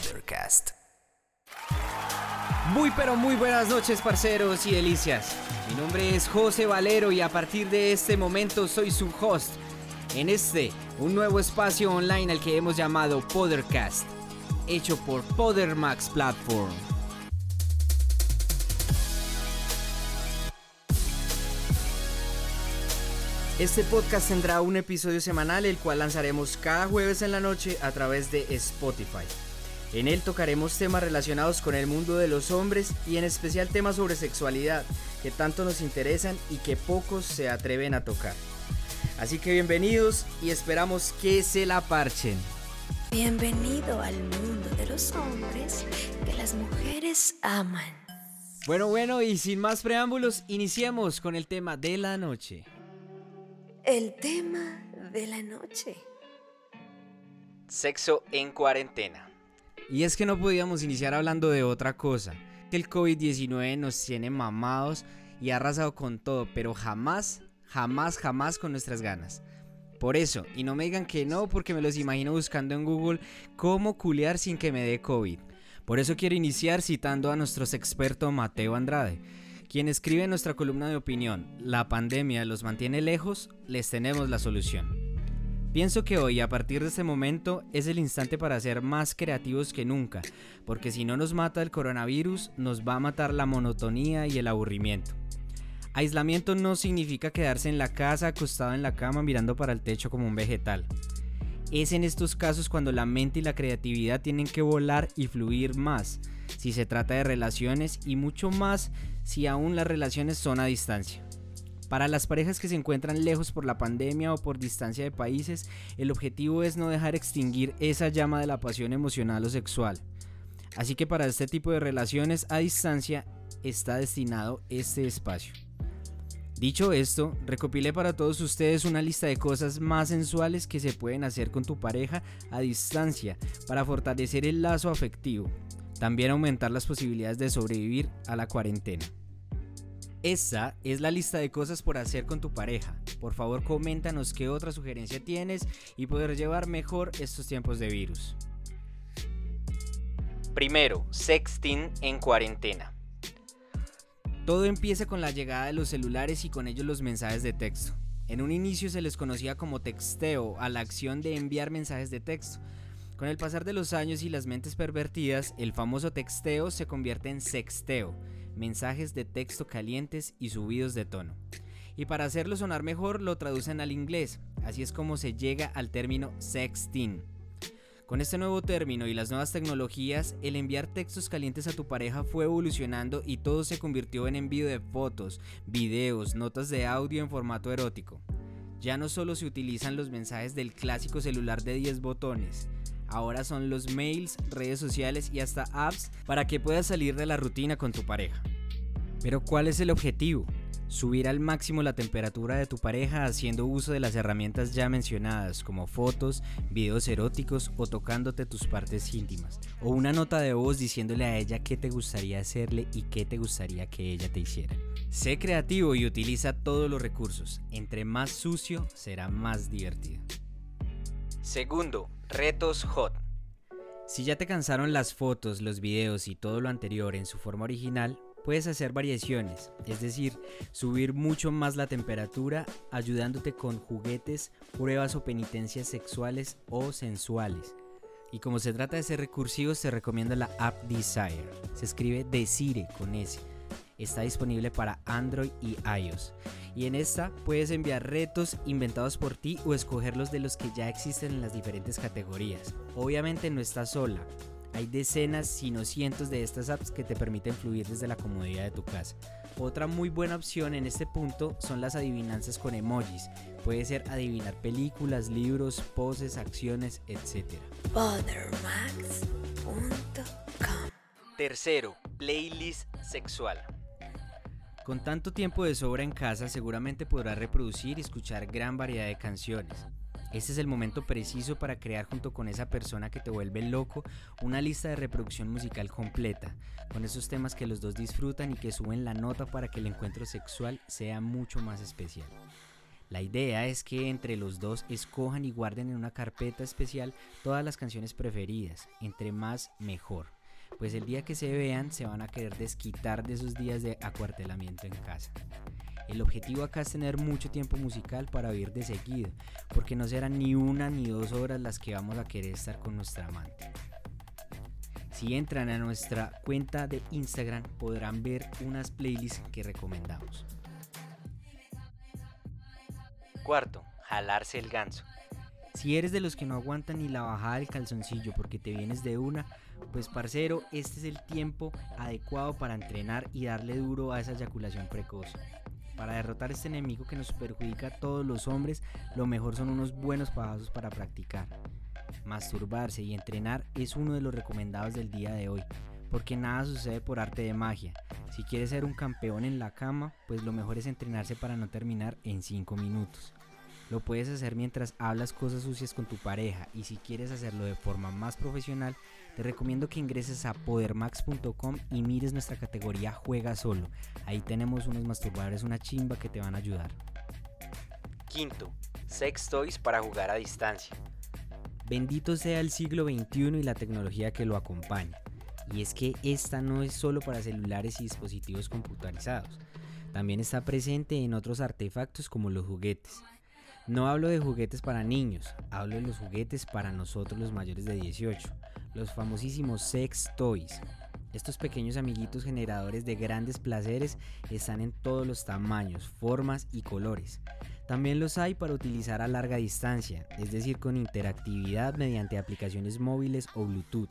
Podcast. Muy pero muy buenas noches parceros y delicias. Mi nombre es José Valero y a partir de este momento soy su host en este, un nuevo espacio online al que hemos llamado Podcast, hecho por Podermax Platform. Este podcast tendrá un episodio semanal el cual lanzaremos cada jueves en la noche a través de Spotify. En él tocaremos temas relacionados con el mundo de los hombres y en especial temas sobre sexualidad que tanto nos interesan y que pocos se atreven a tocar. Así que bienvenidos y esperamos que se la parchen. Bienvenido al mundo de los hombres que las mujeres aman. Bueno, bueno, y sin más preámbulos, iniciemos con el tema de la noche. El tema de la noche. Sexo en cuarentena. Y es que no podíamos iniciar hablando de otra cosa. Que el COVID-19 nos tiene mamados y ha arrasado con todo, pero jamás, jamás, jamás con nuestras ganas. Por eso, y no me digan que no, porque me los imagino buscando en Google cómo culear sin que me dé COVID. Por eso quiero iniciar citando a nuestro experto Mateo Andrade, quien escribe en nuestra columna de opinión, La pandemia los mantiene lejos, les tenemos la solución. Pienso que hoy, a partir de este momento, es el instante para ser más creativos que nunca, porque si no nos mata el coronavirus, nos va a matar la monotonía y el aburrimiento. Aislamiento no significa quedarse en la casa acostado en la cama mirando para el techo como un vegetal. Es en estos casos cuando la mente y la creatividad tienen que volar y fluir más, si se trata de relaciones y mucho más si aún las relaciones son a distancia. Para las parejas que se encuentran lejos por la pandemia o por distancia de países, el objetivo es no dejar extinguir esa llama de la pasión emocional o sexual. Así que para este tipo de relaciones a distancia está destinado este espacio. Dicho esto, recopilé para todos ustedes una lista de cosas más sensuales que se pueden hacer con tu pareja a distancia para fortalecer el lazo afectivo. También aumentar las posibilidades de sobrevivir a la cuarentena. Esta es la lista de cosas por hacer con tu pareja. Por favor, coméntanos qué otra sugerencia tienes y poder llevar mejor estos tiempos de virus. Primero, sexting en cuarentena. Todo empieza con la llegada de los celulares y con ellos los mensajes de texto. En un inicio se les conocía como texteo a la acción de enviar mensajes de texto. Con el pasar de los años y las mentes pervertidas, el famoso texteo se convierte en sexteo, mensajes de texto calientes y subidos de tono. Y para hacerlo sonar mejor lo traducen al inglés, así es como se llega al término sexting. Con este nuevo término y las nuevas tecnologías, el enviar textos calientes a tu pareja fue evolucionando y todo se convirtió en envío de fotos, videos, notas de audio en formato erótico. Ya no solo se utilizan los mensajes del clásico celular de 10 botones, ahora son los mails, redes sociales y hasta apps para que puedas salir de la rutina con tu pareja. Pero ¿cuál es el objetivo? Subir al máximo la temperatura de tu pareja haciendo uso de las herramientas ya mencionadas como fotos, videos eróticos o tocándote tus partes íntimas. O una nota de voz diciéndole a ella qué te gustaría hacerle y qué te gustaría que ella te hiciera. Sé creativo y utiliza todos los recursos. Entre más sucio será más divertido. Segundo, retos hot. Si ya te cansaron las fotos, los videos y todo lo anterior en su forma original, Puedes hacer variaciones, es decir, subir mucho más la temperatura ayudándote con juguetes, pruebas o penitencias sexuales o sensuales. Y como se trata de ser recursivos, te recomiendo la app Desire. Se escribe Desire con S. Está disponible para Android y iOS. Y en esta puedes enviar retos inventados por ti o escogerlos de los que ya existen en las diferentes categorías. Obviamente no estás sola. Hay decenas, si no cientos de estas apps que te permiten fluir desde la comodidad de tu casa. Otra muy buena opción en este punto son las adivinanzas con emojis. Puede ser adivinar películas, libros, poses, acciones, etc. Tercero, playlist sexual. Con tanto tiempo de sobra en casa seguramente podrás reproducir y escuchar gran variedad de canciones. Este es el momento preciso para crear junto con esa persona que te vuelve loco una lista de reproducción musical completa, con esos temas que los dos disfrutan y que suben la nota para que el encuentro sexual sea mucho más especial. La idea es que entre los dos escojan y guarden en una carpeta especial todas las canciones preferidas, entre más mejor, pues el día que se vean se van a querer desquitar de esos días de acuartelamiento en casa. El objetivo acá es tener mucho tiempo musical para oír de seguido, porque no serán ni una ni dos horas las que vamos a querer estar con nuestra amante. Si entran a nuestra cuenta de Instagram podrán ver unas playlists que recomendamos. Cuarto, jalarse el ganso. Si eres de los que no aguantan ni la bajada del calzoncillo porque te vienes de una, pues parcero, este es el tiempo adecuado para entrenar y darle duro a esa eyaculación precoz. Para derrotar este enemigo que nos perjudica a todos los hombres, lo mejor son unos buenos pasos para practicar. Masturbarse y entrenar es uno de los recomendados del día de hoy, porque nada sucede por arte de magia. Si quieres ser un campeón en la cama, pues lo mejor es entrenarse para no terminar en 5 minutos. Lo puedes hacer mientras hablas cosas sucias con tu pareja y si quieres hacerlo de forma más profesional, te recomiendo que ingreses a podermax.com y mires nuestra categoría Juega Solo. Ahí tenemos unos masturbadores, una chimba que te van a ayudar. Quinto, sex toys para jugar a distancia. Bendito sea el siglo XXI y la tecnología que lo acompaña. Y es que esta no es solo para celulares y dispositivos computarizados, también está presente en otros artefactos como los juguetes. No hablo de juguetes para niños, hablo de los juguetes para nosotros los mayores de 18, los famosísimos sex toys. Estos pequeños amiguitos generadores de grandes placeres están en todos los tamaños, formas y colores. También los hay para utilizar a larga distancia, es decir, con interactividad mediante aplicaciones móviles o Bluetooth.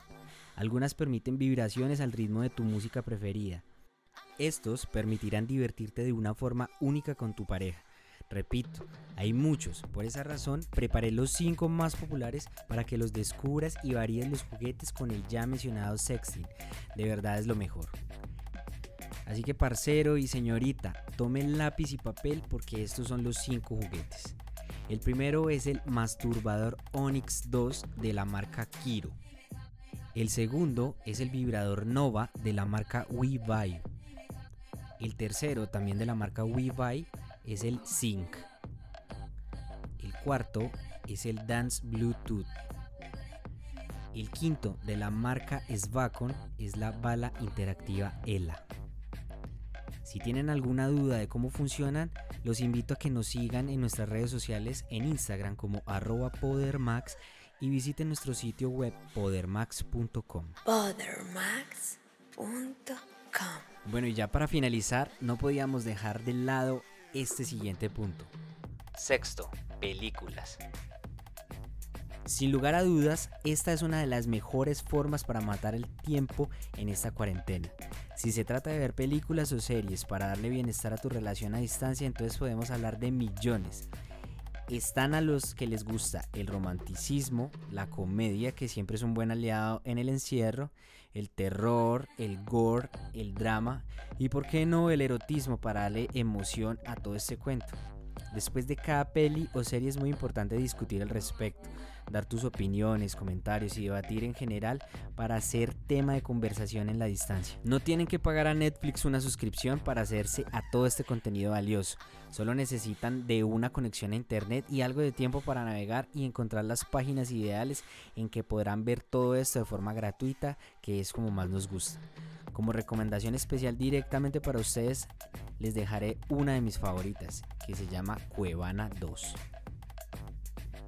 Algunas permiten vibraciones al ritmo de tu música preferida. Estos permitirán divertirte de una forma única con tu pareja Repito, hay muchos, por esa razón preparé los 5 más populares para que los descubras y varíes los juguetes con el ya mencionado sexting. De verdad es lo mejor. Así que parcero y señorita, tomen lápiz y papel porque estos son los 5 juguetes. El primero es el masturbador Onyx 2 de la marca Kiro. El segundo es el vibrador Nova de la marca WeVibe. El tercero, también de la marca WeVibe, es el Sync. El cuarto es el Dance Bluetooth. El quinto de la marca Svacon es la bala interactiva ELA. Si tienen alguna duda de cómo funcionan, los invito a que nos sigan en nuestras redes sociales en Instagram como arroba podermax y visiten nuestro sitio web podermax.com. Podermax.com Bueno, y ya para finalizar, no podíamos dejar de lado este siguiente punto. Sexto, películas. Sin lugar a dudas, esta es una de las mejores formas para matar el tiempo en esta cuarentena. Si se trata de ver películas o series para darle bienestar a tu relación a distancia, entonces podemos hablar de millones. Están a los que les gusta el romanticismo, la comedia, que siempre es un buen aliado en el encierro, el terror, el gore, el drama y, por qué no, el erotismo para darle emoción a todo este cuento. Después de cada peli o serie es muy importante discutir al respecto, dar tus opiniones, comentarios y debatir en general para hacer tema de conversación en la distancia. No tienen que pagar a Netflix una suscripción para hacerse a todo este contenido valioso. Solo necesitan de una conexión a internet y algo de tiempo para navegar y encontrar las páginas ideales en que podrán ver todo esto de forma gratuita, que es como más nos gusta. Como recomendación especial directamente para ustedes, les dejaré una de mis favoritas, que se llama Cuevana 2.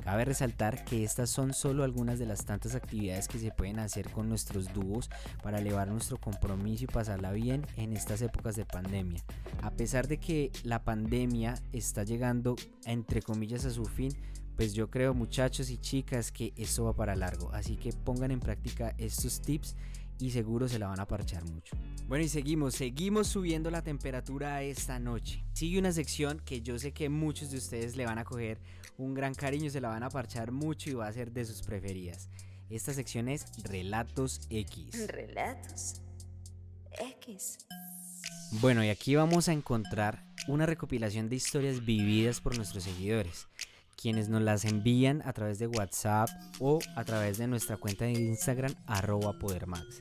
Cabe resaltar que estas son solo algunas de las tantas actividades que se pueden hacer con nuestros dúos para elevar nuestro compromiso y pasarla bien en estas épocas de pandemia. A pesar de que la pandemia está llegando entre comillas a su fin, pues yo creo muchachos y chicas que esto va para largo, así que pongan en práctica estos tips y seguro se la van a parchar mucho. Bueno, y seguimos, seguimos subiendo la temperatura esta noche. Sigue una sección que yo sé que muchos de ustedes le van a coger un gran cariño, se la van a parchar mucho y va a ser de sus preferidas. Esta sección es Relatos X. Relatos X. Bueno, y aquí vamos a encontrar una recopilación de historias vividas por nuestros seguidores, quienes nos las envían a través de WhatsApp o a través de nuestra cuenta de Instagram arroba podermax.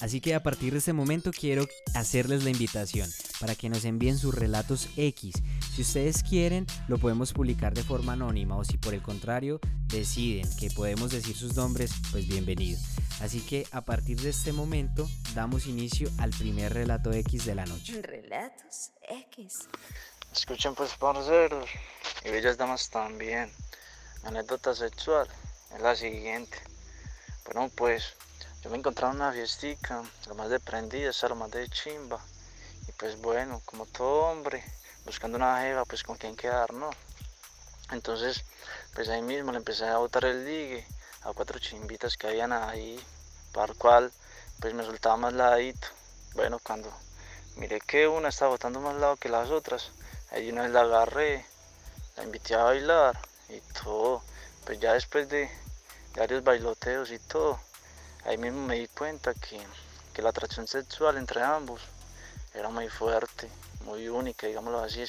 Así que a partir de este momento quiero hacerles la invitación para que nos envíen sus relatos X. Si ustedes quieren, lo podemos publicar de forma anónima o si por el contrario deciden que podemos decir sus nombres, pues bienvenido. Así que a partir de este momento damos inicio al primer relato X de la noche. Relatos X. Escuchen pues parceros y bellas damas también. Mi anécdota sexual es la siguiente. Bueno pues yo me encontraba en una fiestica, lo más de prendida, lo más de chimba. Y pues bueno, como todo hombre, buscando una jeva, pues con quien quedar, ¿no? Entonces, pues ahí mismo le empecé a botar el ligue a cuatro chimbitas que habían ahí, para cual pues me soltaba más ladito. Bueno, cuando miré que una estaba botando más lado que las otras, ahí una vez la agarré, la invité a bailar y todo. Pues ya después de varios bailoteos y todo, ahí mismo me di cuenta que, la atracción sexual entre ambos era muy fuerte, muy única, digámoslo así.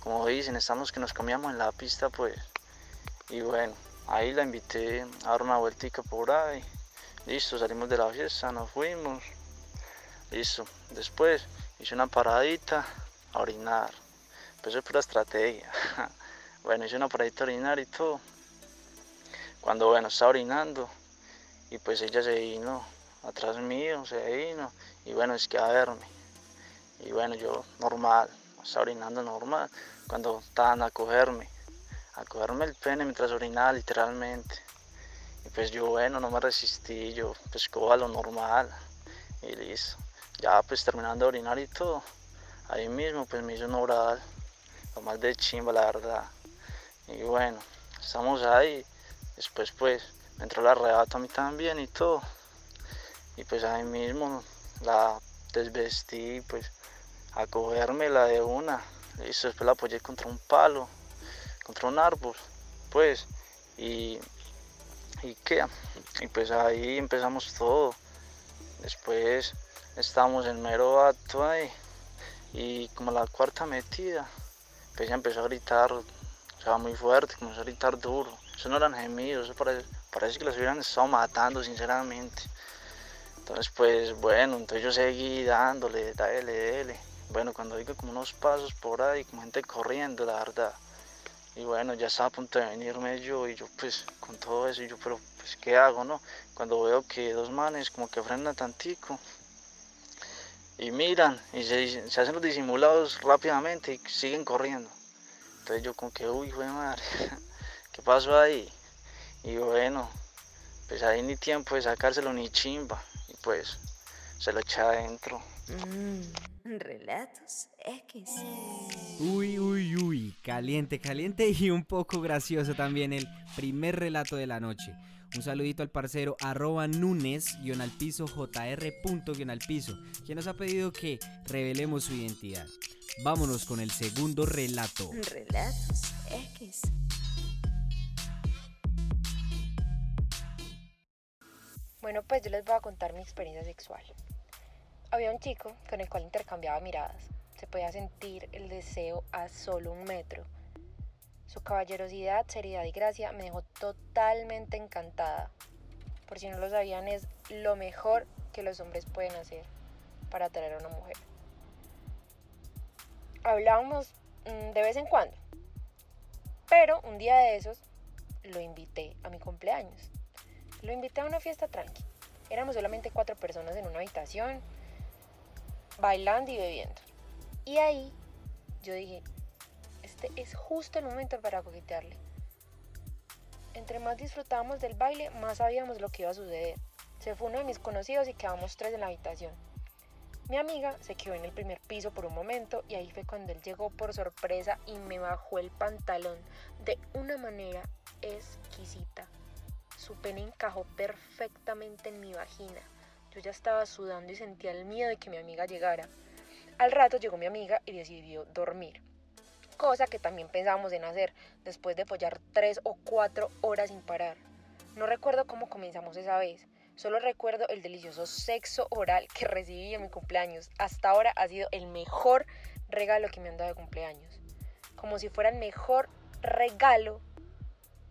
Como dicen, estamos que nos cambiamos en la pista, pues. Y bueno, ahí la invité a dar una vueltica por ahí. Listo, salimos de la fiesta, nos fuimos. Listo. Después hice una paradita a orinar. Pues eso es pura estrategia. bueno, hice una paradita a orinar y todo. Cuando, bueno, estaba orinando, y pues ella se vino atrás mío, se vino y bueno, es que a verme. Y bueno, yo normal, estaba orinando normal, cuando estaban a cogerme, a cogerme el pene mientras orinaba literalmente. Y pues yo bueno, no me resistí, yo pues a lo normal y listo. Ya pues terminando de orinar y todo, ahí mismo pues me hizo un oral, lo más de chimba la verdad. Y bueno, estamos ahí, después pues me entró la arrebato a mí también y todo. Y pues ahí mismo la desvestí, pues a la de una. Y después la apoyé contra un palo, contra un árbol, pues. Y, y qué, y pues ahí empezamos todo. Después estábamos en mero acto ahí. Y como la cuarta metida, pues ella empezó a gritar, sea, muy fuerte, comenzó a gritar duro. Eso no eran gemidos, eso parece, parece que los hubieran estado matando, sinceramente. Entonces, pues bueno, entonces yo seguí dándole, dale, dale. Bueno, cuando digo como unos pasos por ahí, como gente corriendo, la verdad. Y bueno, ya estaba a punto de venirme yo y yo pues con todo eso, yo, pero pues ¿qué hago, no? Cuando veo que dos manes como que frenan tantico y miran y se hacen los disimulados rápidamente y siguen corriendo. Entonces yo como que, uy, fue madre, ¿qué pasó ahí? Y bueno, pues ahí ni tiempo de sacárselo ni chimba. Y pues se lo echa adentro. Mm, relatos X. Uy, uy, uy. Caliente, caliente y un poco gracioso también el primer relato de la noche. Un saludito al parcero arroba Nunes guion al piso jr punto guion al piso, quien nos ha pedido que revelemos su identidad. Vámonos con el segundo relato. Relatos X. Bueno, pues yo les voy a contar mi experiencia sexual. Había un chico con el cual intercambiaba miradas. Se podía sentir el deseo a solo un metro. Su caballerosidad, seriedad y gracia me dejó totalmente encantada. Por si no lo sabían, es lo mejor que los hombres pueden hacer para atraer a una mujer. Hablábamos mm, de vez en cuando, pero un día de esos lo invité a mi cumpleaños. Lo invité a una fiesta tranqui. Éramos solamente cuatro personas en una habitación, bailando y bebiendo. Y ahí yo dije, este es justo el momento para coquetearle. Entre más disfrutábamos del baile, más sabíamos lo que iba a suceder. Se fue uno de mis conocidos y quedamos tres en la habitación. Mi amiga se quedó en el primer piso por un momento y ahí fue cuando él llegó por sorpresa y me bajó el pantalón de una manera exquisita. Su pene encajó perfectamente en mi vagina. Yo ya estaba sudando y sentía el miedo de que mi amiga llegara. Al rato llegó mi amiga y decidió dormir. Cosa que también pensábamos en hacer después de follar tres o cuatro horas sin parar. No recuerdo cómo comenzamos esa vez. Solo recuerdo el delicioso sexo oral que recibí en mi cumpleaños. Hasta ahora ha sido el mejor regalo que me han dado de cumpleaños. Como si fuera el mejor regalo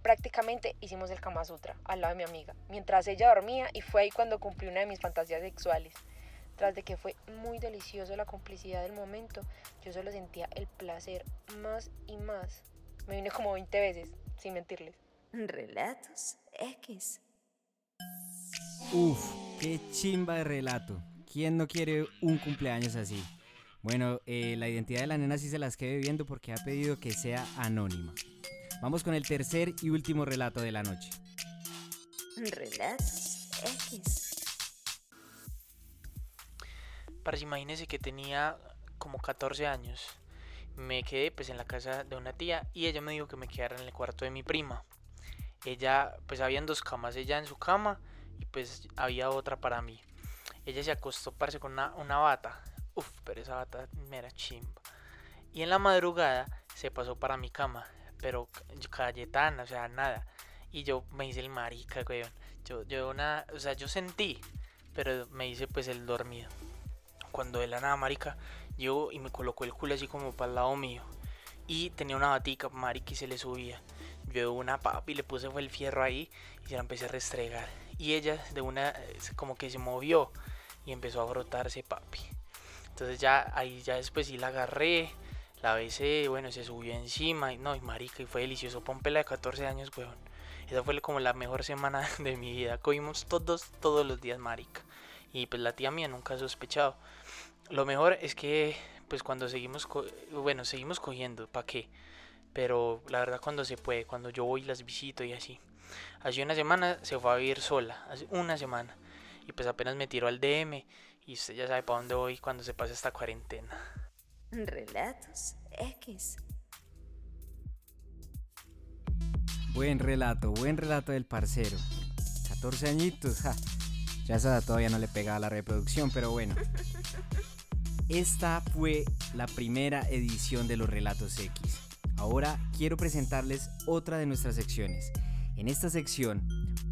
prácticamente hicimos el Kama Sutra al lado de mi amiga, mientras ella dormía y fue ahí cuando cumplí una de mis fantasías sexuales. Tras de que fue muy delicioso la complicidad del momento, yo solo sentía el placer más y más. Me vine como 20 veces, sin mentirles. Relatos X. Uf, qué chimba de relato. ¿Quién no quiere un cumpleaños así? Bueno, eh, la identidad de la nena sí se las quedé viendo porque ha pedido que sea anónima. Vamos con el tercer y último relato de la noche. Relatos X. Para imagínense que tenía como 14 años. Me quedé pues en la casa de una tía y ella me dijo que me quedara en el cuarto de mi prima. Ella, pues habían dos camas, ella en su cama y pues había otra para mí. Ella se acostó, parece con una, una bata. Uf, pero esa bata me era chimba. Y en la madrugada se pasó para mi cama, pero Cayetana, o sea, nada. Y yo me hice el marica, weón. Yo, yo una, o sea, yo sentí, pero me hice pues el dormido. Cuando de la nada, marica, yo y me colocó el culo así como para el lado mío. Y tenía una batica, marica, y se le subía. Yo una papi le puse fue el fierro ahí y se la empecé a restregar. Y ella de una, como que se movió y empezó a brotarse, papi. Entonces ya ahí ya después sí la agarré, la besé, bueno, se subió encima y no, y marica, y fue delicioso. Pompela de 14 años, weón. Esa fue como la mejor semana de mi vida. Cogimos todos, todos los días, marica. Y pues la tía mía nunca ha sospechado. Lo mejor es que, pues cuando seguimos, bueno, seguimos cogiendo, ¿para qué? Pero la verdad cuando se puede, cuando yo voy las visito y así. Hace una semana se fue a vivir sola, hace una semana. Y pues apenas me tiró al DM y usted ya sabe para dónde voy cuando se pase esta cuarentena. Relatos X. Buen relato, buen relato del parcero. 14 añitos, ja. Ya esa todavía no le pegaba la reproducción, pero bueno. Esta fue la primera edición de los Relatos X. Ahora quiero presentarles otra de nuestras secciones. En esta sección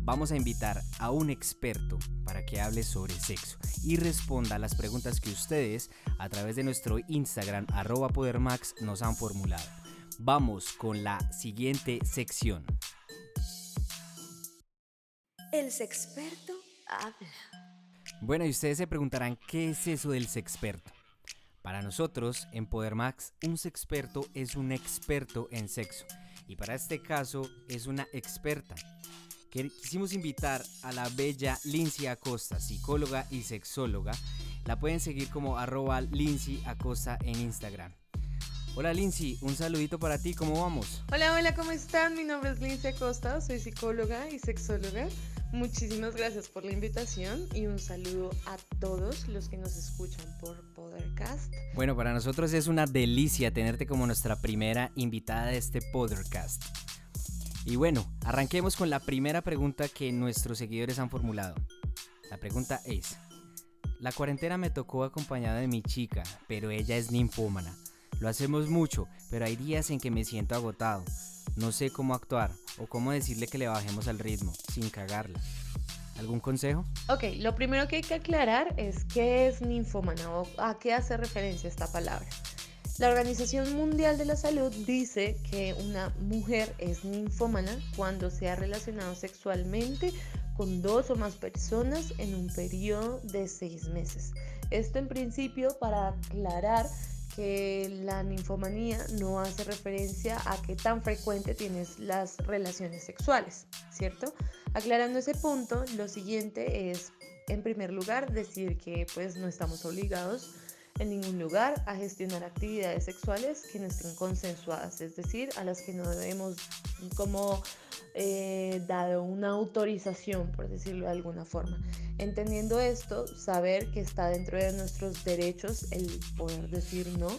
vamos a invitar a un experto para que hable sobre sexo y responda a las preguntas que ustedes a través de nuestro Instagram arroba podermax nos han formulado. Vamos con la siguiente sección. El sexperto habla. Bueno, y ustedes se preguntarán qué es eso del sexperto. Para nosotros, en Podermax, un sexperto es un experto en sexo. Y para este caso, es una experta. Quisimos invitar a la bella Lindsay Acosta, psicóloga y sexóloga. La pueden seguir como arroba Lindsay Acosta en Instagram. Hola Lindsay, un saludito para ti, ¿cómo vamos? Hola, hola, ¿cómo están? Mi nombre es Lindsay Acosta, soy psicóloga y sexóloga. Muchísimas gracias por la invitación y un saludo a todos los que nos escuchan por Podcast. Bueno, para nosotros es una delicia tenerte como nuestra primera invitada de este Podcast. Y bueno, arranquemos con la primera pregunta que nuestros seguidores han formulado. La pregunta es, la cuarentena me tocó acompañada de mi chica, pero ella es ninfómana. Lo hacemos mucho, pero hay días en que me siento agotado. No sé cómo actuar o cómo decirle que le bajemos al ritmo sin cagarla. ¿Algún consejo? Ok, lo primero que hay que aclarar es qué es ninfómana o a qué hace referencia esta palabra. La Organización Mundial de la Salud dice que una mujer es ninfómana cuando se ha relacionado sexualmente con dos o más personas en un periodo de seis meses. Esto en principio para aclarar que la ninfomanía no hace referencia a qué tan frecuente tienes las relaciones sexuales, ¿cierto? Aclarando ese punto, lo siguiente es, en primer lugar, decir que pues no estamos obligados en ningún lugar a gestionar actividades sexuales que no estén consensuadas, es decir, a las que no debemos como eh, dado una autorización, por decirlo de alguna forma. Entendiendo esto, saber que está dentro de nuestros derechos el poder decir no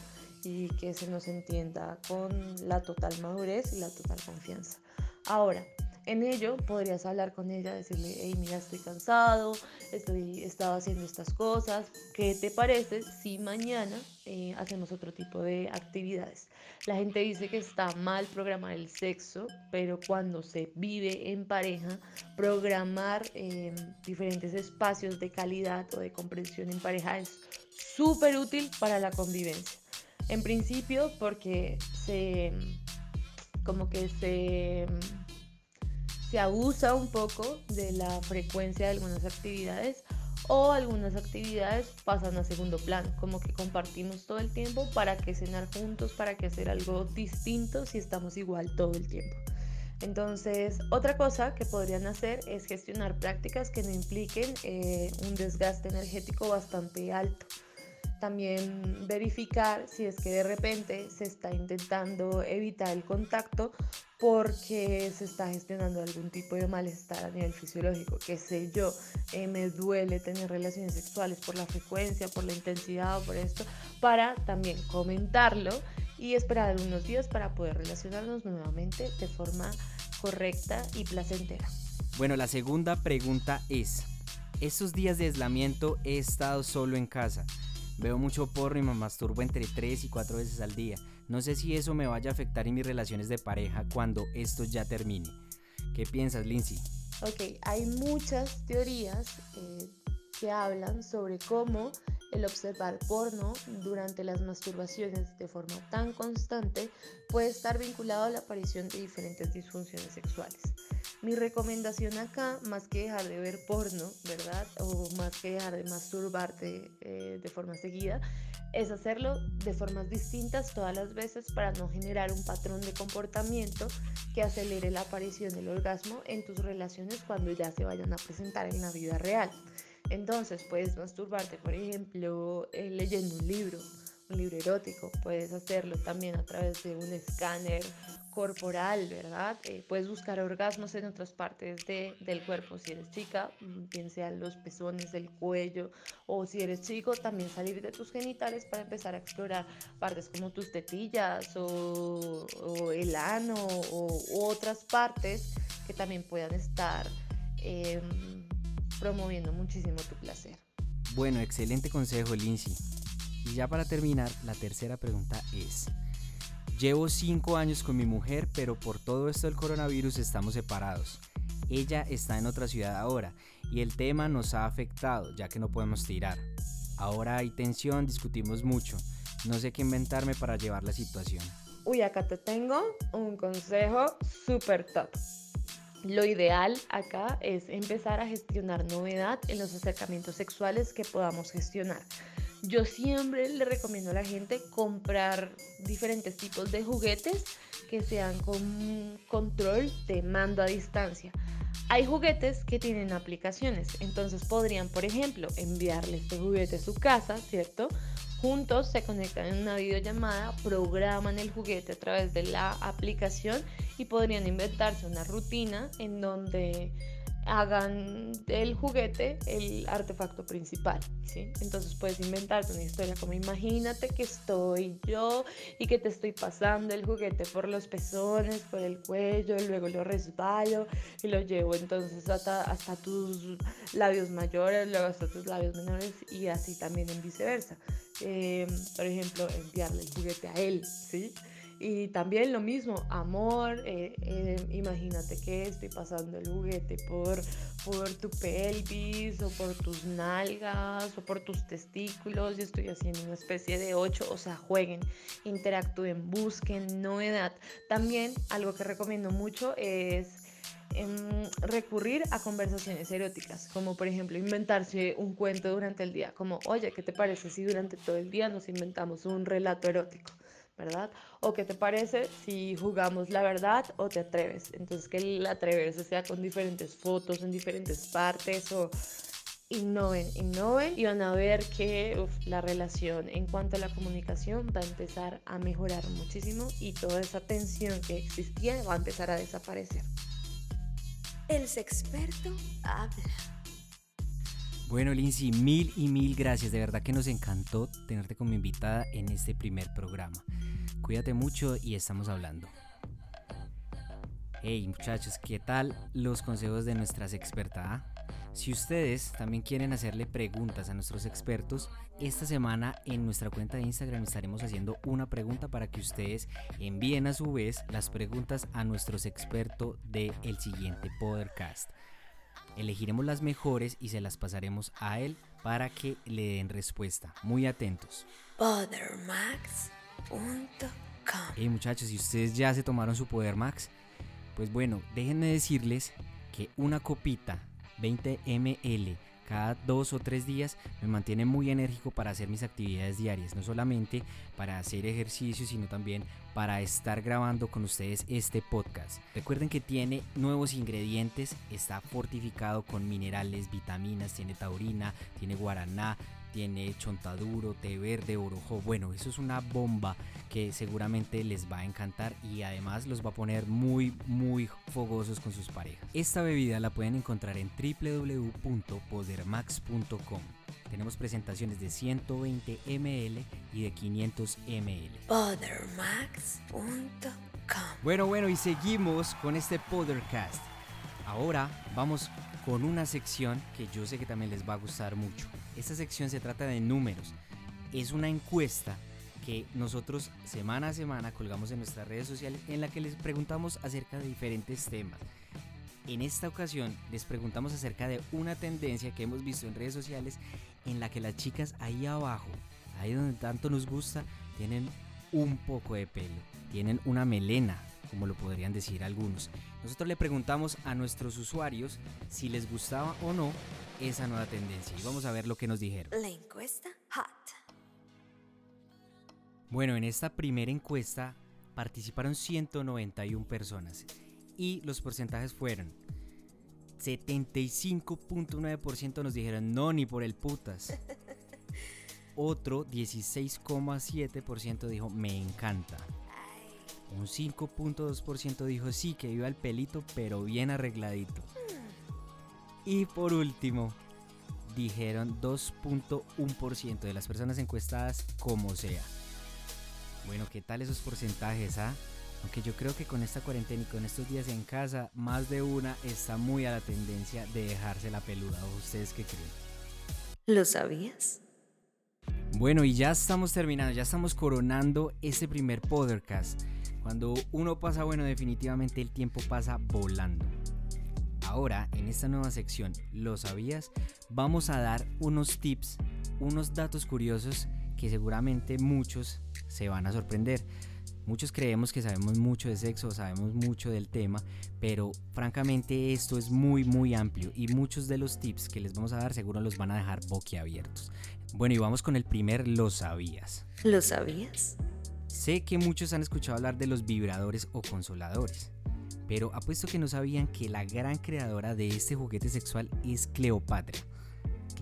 y que se nos entienda con la total madurez y la total confianza. Ahora, en ello podrías hablar con ella, decirle, hey, mira, estoy cansado, estoy, estaba haciendo estas cosas, ¿qué te parece si mañana eh, hacemos otro tipo de actividades? La gente dice que está mal programar el sexo, pero cuando se vive en pareja, programar em, diferentes espacios de calidad o de comprensión en pareja es súper útil para la convivencia. En principio porque se como que se se abusa un poco de la frecuencia de algunas actividades o algunas actividades pasan a segundo plano, como que compartimos todo el tiempo para que cenar juntos, para que hacer algo distinto si estamos igual todo el tiempo. Entonces, otra cosa que podrían hacer es gestionar prácticas que no impliquen eh, un desgaste energético bastante alto. También verificar si es que de repente se está intentando evitar el contacto porque se está gestionando algún tipo de malestar a nivel fisiológico, que sé yo, eh, me duele tener relaciones sexuales por la frecuencia, por la intensidad o por esto, para también comentarlo y esperar unos días para poder relacionarnos nuevamente de forma correcta y placentera. Bueno, la segunda pregunta es, estos días de aislamiento he estado solo en casa. Veo mucho porro y me masturbo entre 3 y 4 veces al día. No sé si eso me vaya a afectar en mis relaciones de pareja cuando esto ya termine. ¿Qué piensas, Lindsay? Ok, hay muchas teorías eh, que hablan sobre cómo el observar porno durante las masturbaciones de forma tan constante puede estar vinculado a la aparición de diferentes disfunciones sexuales. Mi recomendación acá, más que dejar de ver porno, ¿verdad? O más que dejar de masturbarte eh, de forma seguida, es hacerlo de formas distintas todas las veces para no generar un patrón de comportamiento que acelere la aparición del orgasmo en tus relaciones cuando ya se vayan a presentar en la vida real. Entonces puedes masturbarte, por ejemplo, eh, leyendo un libro, libro erótico. Puedes hacerlo también a través de un escáner corporal, ¿verdad? Eh, puedes buscar orgasmos en otras partes de, del cuerpo si eres chica, mm, bien sean los pezones, el cuello, o si eres chico, también salir de tus genitales para empezar a explorar partes como tus tetillas o, el ano o otras partes que también puedan estar em, promoviendo muchísimo tu placer. Bueno, excelente consejo, Lindsay. Y ya para terminar, la tercera pregunta es, llevo cinco años con mi mujer, pero por todo esto del coronavirus estamos separados. Ella está en otra ciudad ahora y el tema nos ha afectado ya que no podemos tirar. Ahora hay tensión, discutimos mucho. No sé qué inventarme para llevar la situación. Uy, acá te tengo un consejo súper top. Lo ideal acá es empezar a gestionar novedad en los acercamientos sexuales que podamos gestionar. Yo siempre le recomiendo a la gente comprar diferentes tipos de juguetes que sean con control de mando a distancia. Hay juguetes que tienen aplicaciones, entonces podrían, por ejemplo, enviarle este juguete a su casa, ¿cierto? Juntos se conectan en una videollamada, programan el juguete a través de la aplicación y podrían inventarse una rutina en donde hagan del juguete el artefacto principal, ¿sí? Entonces puedes inventarte una historia como imagínate que estoy yo y que te estoy pasando el juguete por los pezones, por el cuello, luego lo resbalo y lo llevo entonces hasta, hasta tus labios mayores, luego hasta tus labios menores y así también en viceversa. Eh, por ejemplo, enviarle el juguete a él, ¿sí? Y también lo mismo, amor, eh, eh, imagínate que estoy pasando el juguete por, por tu pelvis o por tus nalgas o por tus testículos y estoy haciendo una especie de ocho, o sea, jueguen, interactúen, busquen novedad. También algo que recomiendo mucho es em, recurrir a conversaciones eróticas, como por ejemplo inventarse un cuento durante el día, como, oye, ¿qué te parece si durante todo el día nos inventamos un relato erótico? ¿Verdad? ¿O qué te parece si jugamos la verdad o te atreves? Entonces que el atreverse sea con diferentes fotos en diferentes partes o innoven, innoven y van a ver que la relación en cuanto a la comunicación va a empezar a mejorar muchísimo y toda esa tensión que existía va a empezar a desaparecer. El experto habla. Bueno, Lindsay, mil y mil gracias. De verdad que nos encantó tenerte como invitada en este primer programa. Cuídate mucho y estamos hablando. Hey muchachos, ¿qué tal los consejos de nuestras expertas? Ah? Si ustedes también quieren hacerle preguntas a nuestros expertos, esta semana en nuestra cuenta de Instagram estaremos haciendo una pregunta para que ustedes envíen a su vez las preguntas a nuestros expertos del el siguiente podcast. Elegiremos las mejores y se las pasaremos a él para que le den respuesta. Muy atentos. Hey muchachos, si ustedes ya se tomaron su Poder Max, pues bueno, déjenme decirles que una copita 20 ml cada dos o tres días me mantiene muy enérgico para hacer mis actividades diarias, no solamente para hacer ejercicio, sino también para estar grabando con ustedes este podcast. Recuerden que tiene nuevos ingredientes, está fortificado con minerales, vitaminas, tiene taurina, tiene guaraná, tiene chontaduro, té verde, orojo. Bueno, eso es una bomba que seguramente les va a encantar y además los va a poner muy, muy fogosos con sus parejas. Esta bebida la pueden encontrar en www.podermax.com. Tenemos presentaciones de 120 ml y de 500 ml. Podermax.com Bueno, bueno, y seguimos con este Podercast. Ahora vamos con una sección que yo sé que también les va a gustar mucho. Esta sección se trata de números. Es una encuesta que nosotros semana a semana colgamos en nuestras redes sociales en la que les preguntamos acerca de diferentes temas. En esta ocasión les preguntamos acerca de una tendencia que hemos visto en redes sociales en la que las chicas ahí abajo, ahí donde tanto nos gusta, tienen un poco de pelo, tienen una melena, como lo podrían decir algunos. Nosotros le preguntamos a nuestros usuarios si les gustaba o no esa nueva tendencia y vamos a ver lo que nos dijeron. La encuesta hot. Bueno, en esta primera encuesta participaron 191 personas y los porcentajes fueron 75.9% nos dijeron no ni por el putas. Otro 16,7% dijo me encanta. Un 5.2% dijo sí que iba el pelito pero bien arregladito. Y por último, dijeron 2.1% de las personas encuestadas como sea. Bueno, ¿qué tal esos porcentajes, ah? Aunque yo creo que con esta cuarentena y con estos días en casa, más de una está muy a la tendencia de dejarse la peluda. ¿O ustedes qué creen? ¿Lo sabías? Bueno, y ya estamos terminando, ya estamos coronando este primer podcast. Cuando uno pasa bueno, definitivamente el tiempo pasa volando. Ahora, en esta nueva sección, ¿lo sabías? Vamos a dar unos tips, unos datos curiosos que seguramente muchos se van a sorprender. Muchos creemos que sabemos mucho de sexo, sabemos mucho del tema, pero francamente esto es muy muy amplio y muchos de los tips que les vamos a dar seguro los van a dejar boquiabiertos. Bueno, y vamos con el primer ¿lo sabías? ¿Lo sabías? Sé que muchos han escuchado hablar de los vibradores o consoladores, pero apuesto que no sabían que la gran creadora de este juguete sexual es Cleopatra.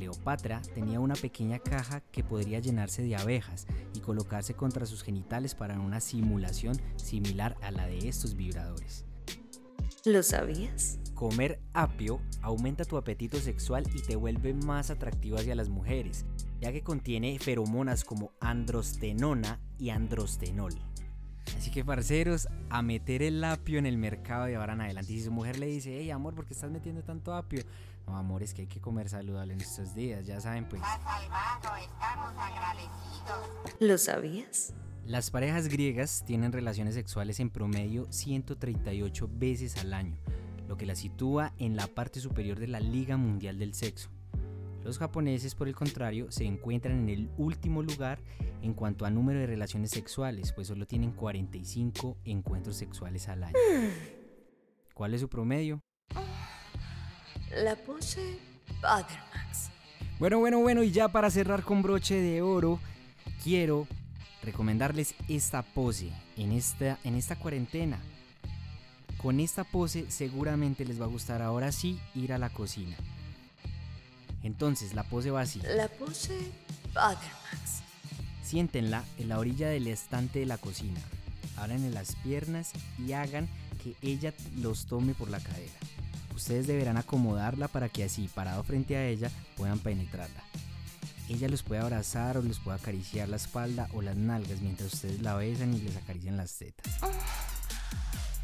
Cleopatra tenía una pequeña caja que podría llenarse de abejas y colocarse contra sus genitales para una simulación similar a la de estos vibradores. ¿Lo sabías? Comer apio aumenta tu apetito sexual y te vuelve más atractivo hacia las mujeres, ya que contiene feromonas como androstenona y androstenol. Así que parceros, a meter el apio en el mercado de ahora en adelante. Y si su mujer le dice, hey amor, ¿por qué estás metiendo tanto apio? No, amor, es que hay que comer saludable en estos días, ya saben pues. ¿Lo sabías? Las parejas griegas tienen relaciones sexuales en promedio 138 veces al año, lo que las sitúa en la parte superior de la Liga Mundial del Sexo. Los japoneses, por el contrario, se encuentran en el último lugar en cuanto a número de relaciones sexuales, pues solo tienen 45 encuentros sexuales al año. ¿Cuál es su promedio? La pose Podermax. Bueno, bueno, bueno, y ya para cerrar con broche de oro, quiero recomendarles esta pose en esta, en esta cuarentena. Con esta pose seguramente les va a gustar ahora sí ir a la cocina. Entonces la pose va así. La pose Podermax. Siéntenla en la orilla del estante de la cocina. Abran las piernas y hagan que ella los tome por la cadera. Ustedes deberán acomodarla para que así, parado frente a ella, puedan penetrarla. Ella los puede abrazar o les puede acariciar la espalda o las nalgas mientras ustedes la besan y les acarician las tetas.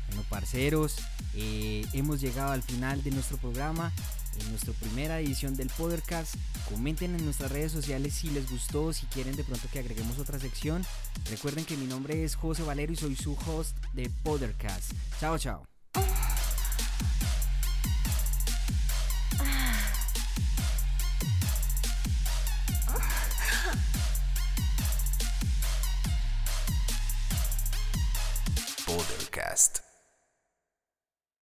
Bueno, parceros, eh, hemos llegado al final de nuestro programa, en nuestra primera edición del Podcast. Comenten en nuestras redes sociales si les gustó, si quieren de pronto que agreguemos otra sección. Recuerden que mi nombre es José Valero y soy su host de Podcast. Chao, chao.